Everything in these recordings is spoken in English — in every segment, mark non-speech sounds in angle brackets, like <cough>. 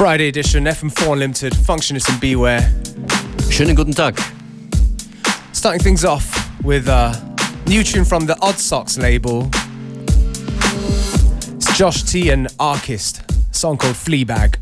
Friday edition, FM4 Unlimited, Functionist and Beware. Schönen guten Tag. Starting things off with a new tune from the Odd Socks label. It's Josh T and Archist, a song called Fleabag.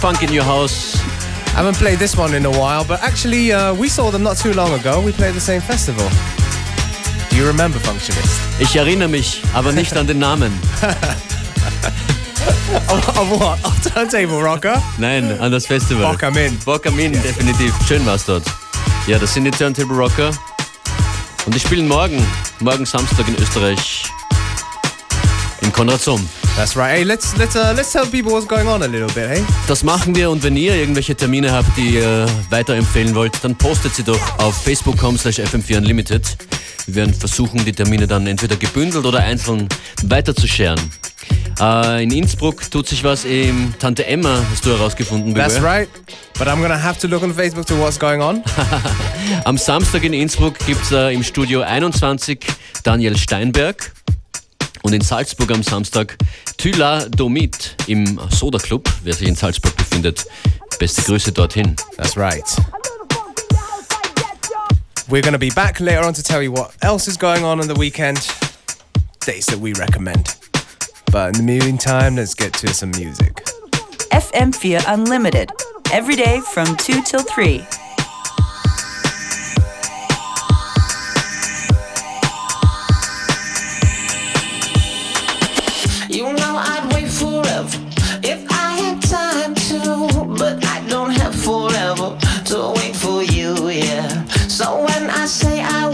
Funk in Your House. I haven't played this one in a while, but actually, uh, we saw them not too long ago. We played the same festival. Do you remember Functionist? Ich erinnere mich, aber nicht an den Namen. <laughs> of, what? Of Turntable Rocker? Nein, an das Festival. Bock am In. Bock am In, definitiv. Schön war's dort. Ja, das sind die Turntable Rocker. Und die spielen morgen, morgen Samstag in Österreich im Konrad Somm. That's right. Hey, let's let's uh, let's tell people what's going on a little bit, hey? Das machen wir und wenn ihr irgendwelche Termine habt, die ihr weiterempfehlen wollt, dann postet sie doch auf facebook.com/fm4 unlimited. Wir werden versuchen, die Termine dann entweder gebündelt oder einzeln weiterzuscheren. Uh, in Innsbruck tut sich was im Tante Emma, hast du herausgefunden. That's right. But I'm gonna have to look on Facebook to what's going on. <laughs> Am Samstag in Innsbruck gibt's uh, im Studio 21 Daniel Steinberg. Und in Salzburg am Samstag Thyladomid im Soda Club, wer sich in Salzburg befindet. Beste Grüße dorthin. That's right. We're going to be back later on to tell you what else is going on on the weekend, days that we recommend. But in the meantime, let's get to some music. FM4 Unlimited, every day from 2 till 3. When I say I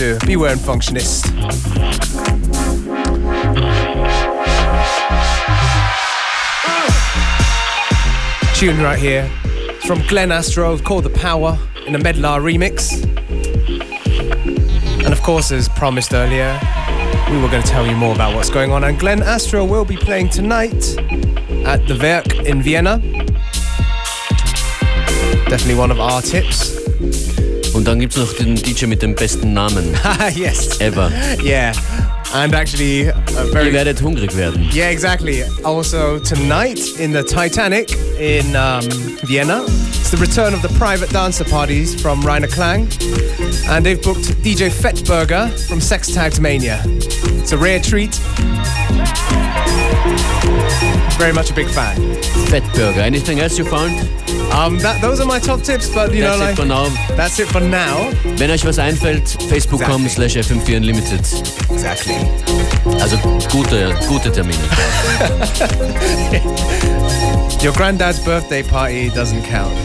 Beware and Functionist. Tune right here It's from Glenn Astro called The Power in a Medlar remix. And of course, as promised earlier, we were going to tell you more about what's going on. And Glenn Astro will be playing tonight at the Werk in Vienna. Definitely one of our tips. Und dann gibt's noch den DJ mit dem besten Namen <laughs> yes. ever. Yeah. And actually, very... Ihr werdet hungrig werden. Yeah, exactly. Also, tonight in the Titanic in um, Vienna, it's the return of the private dancer parties from Rainer Klang. And they've booked DJ Fettburger from Sex Tags Mania. It's a rare treat. Very much a big fan. Fat Burger. Anything else you found? Um, that, those are my top tips, but you That's know, it like, for now. that's it for now. Wenn euch was einfällt, facebook.com Exactly. slash fm4 unlimited. Exactly. Also gute, gute Termine. <laughs> Your granddad's birthday party doesn't count.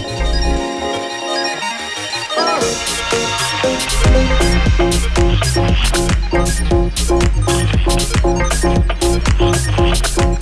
FM4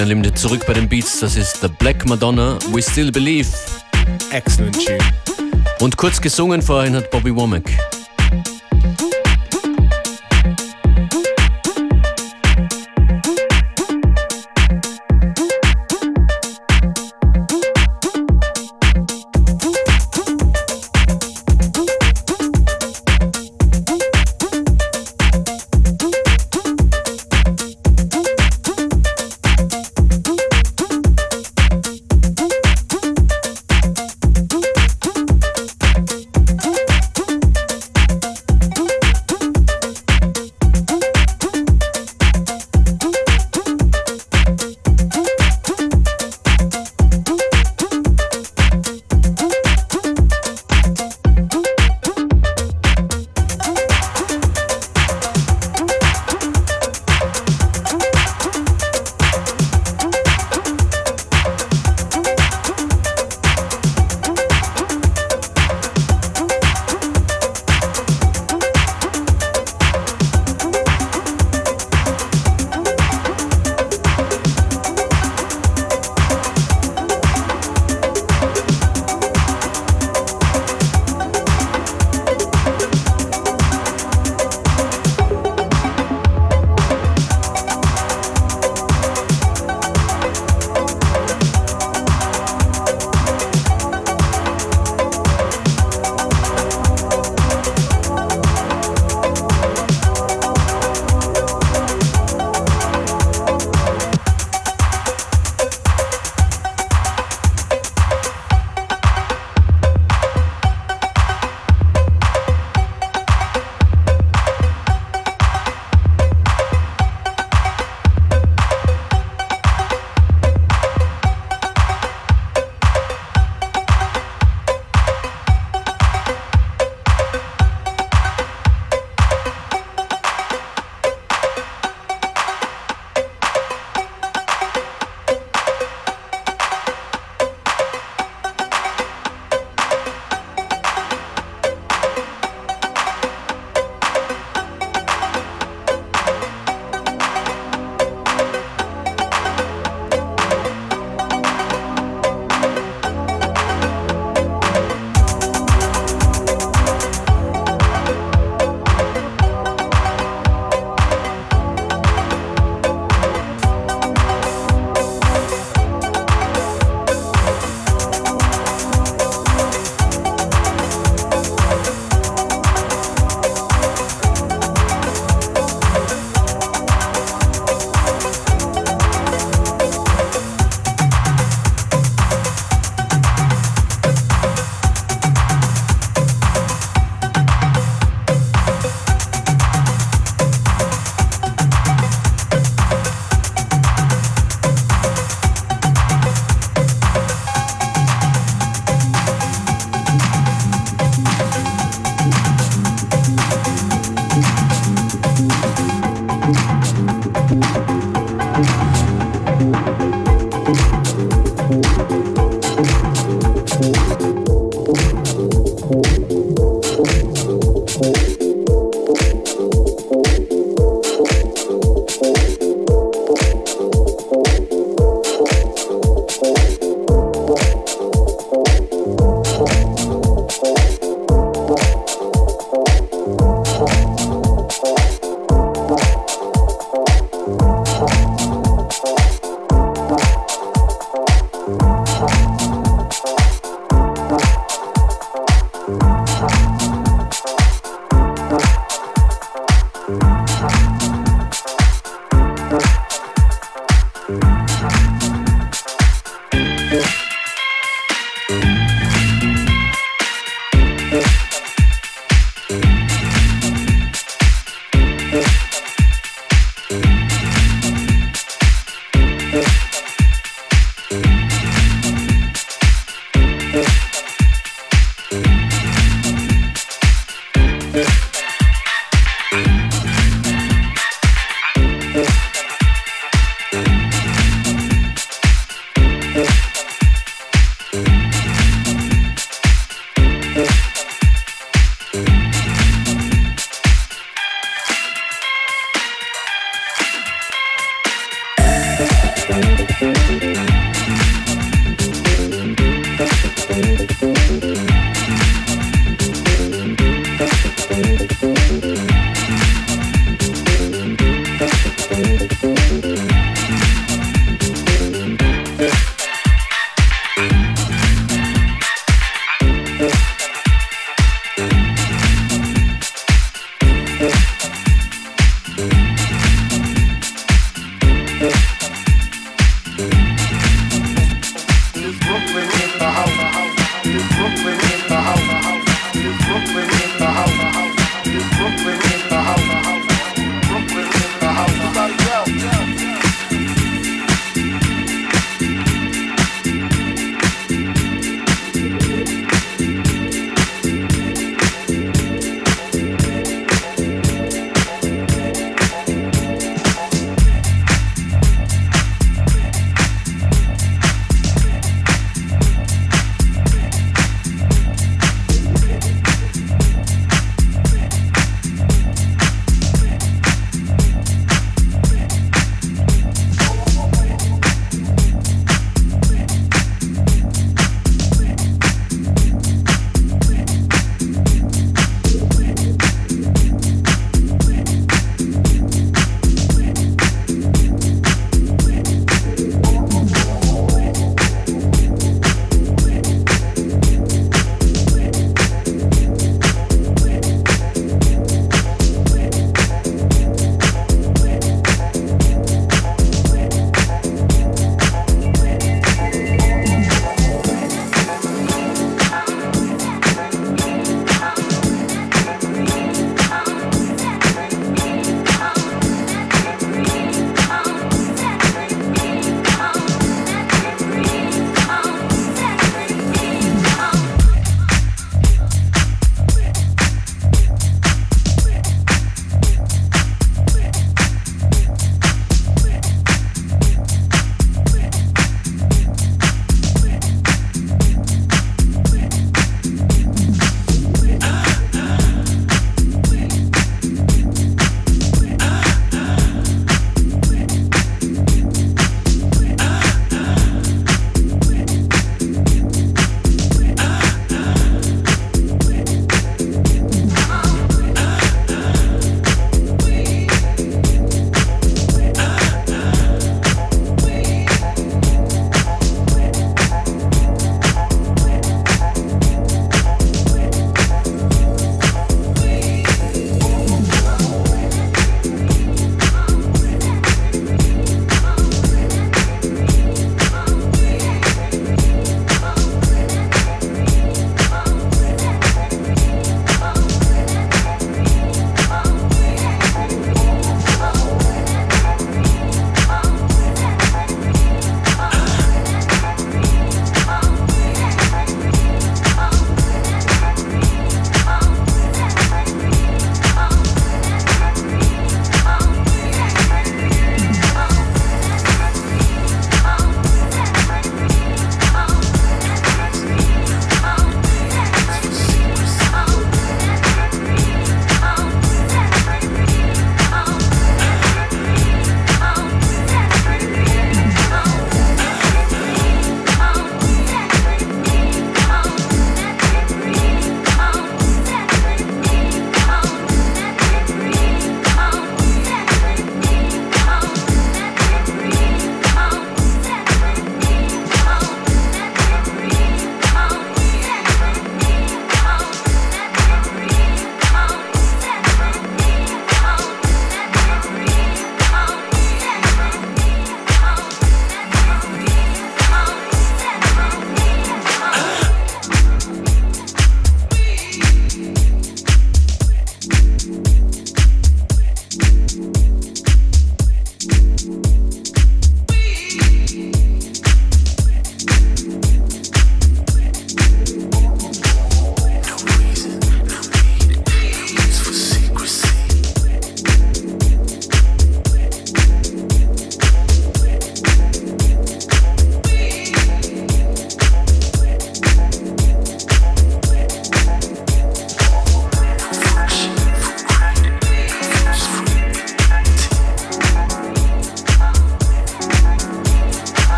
FM4 Unlimited zurück bei den Beats. Das ist The Black Madonna, We Still Believe. Excellent tune. Und kurz gesungen vorhin hat Bobby Womack.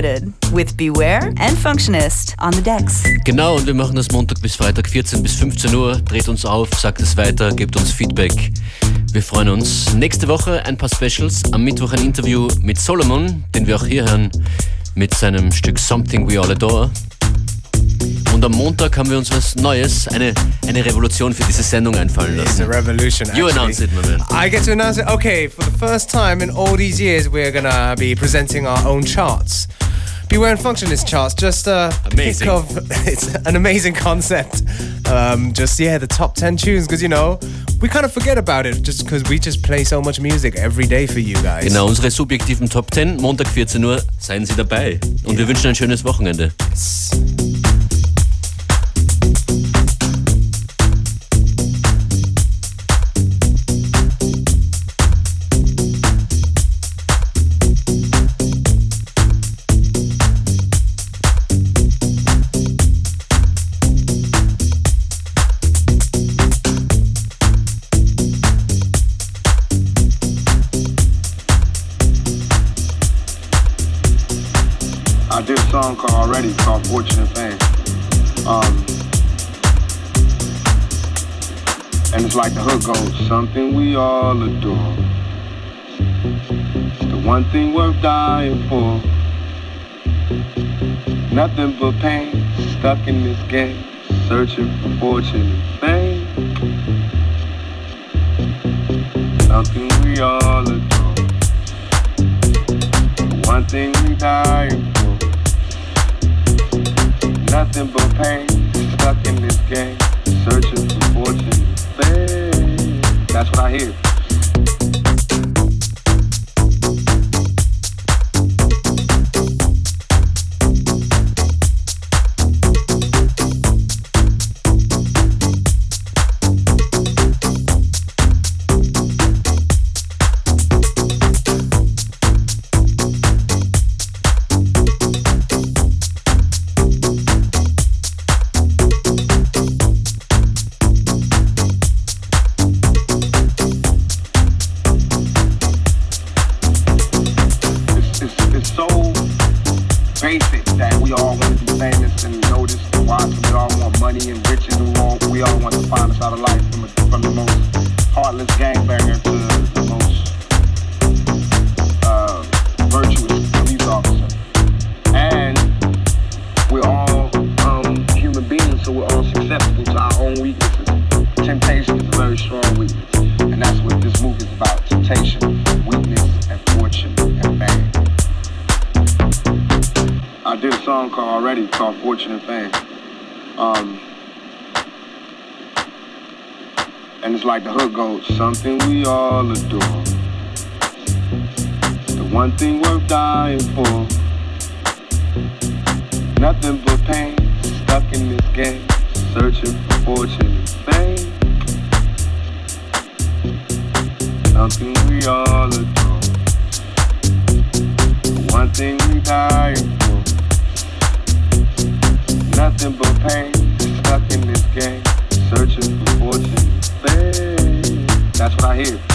FM4 Unlimited with Beware and Functionist on the decks. Genau, und wir machen das Montag bis Freitag 14 bis 15 Uhr. Dreht uns auf, sagt es weiter, gebt uns Feedback. Wir freuen uns. Nächste Woche ein paar Specials. Am Mittwoch ein Interview mit Solomon, den wir auch hier hören, mit seinem Stück Something We All Adore. Und am Montag haben wir uns was Neues, eine, eine Revolution für diese Sendung einfallen It's a lassen. revolution. You actually. announce it, my man. I get to announce it. Okay, for the first time in all these years, we're gonna be presenting our own charts. Beware and Functionist charts. Just a Amazing. pick of. <laughs> It's an amazing concept. Um, just yeah, the top ten tunes because you know we kind of forget about it just because we just play so much music every day for you guys. Genau, unsere subjektiven Top 10, Montag 14 Uhr, seien Sie dabei. Und wir wünschen ein schönes Wochenende. I something we all adore. The one thing worth dying for. Nothing but pain, stuck in this game, searching for fortune and fame. Something we all adore. The one thing we dying for. Nothing but pain, stuck in this game, searching for fortune and fame. That's what I hear. Money and riches and all, we all want to find us out of life from, from the most heartless gangbanger to the most uh, virtuous police officer. And we're all um, human beings, so we're all susceptible to our own weaknesses. Temptation is a very strong weakness, and that's what this movie is about: temptation, weakness, and fortune and fame. I did a song called already called Fortune and Fame. Um, and it's like the hook goes, something we all adore. The one thing worth dying for. Nothing but pain, stuck in this game, searching for fortune and fame. Something we all adore. The one thing we dying for. Nothing but pain, stuck in this game, searching for fortune That's what I hear.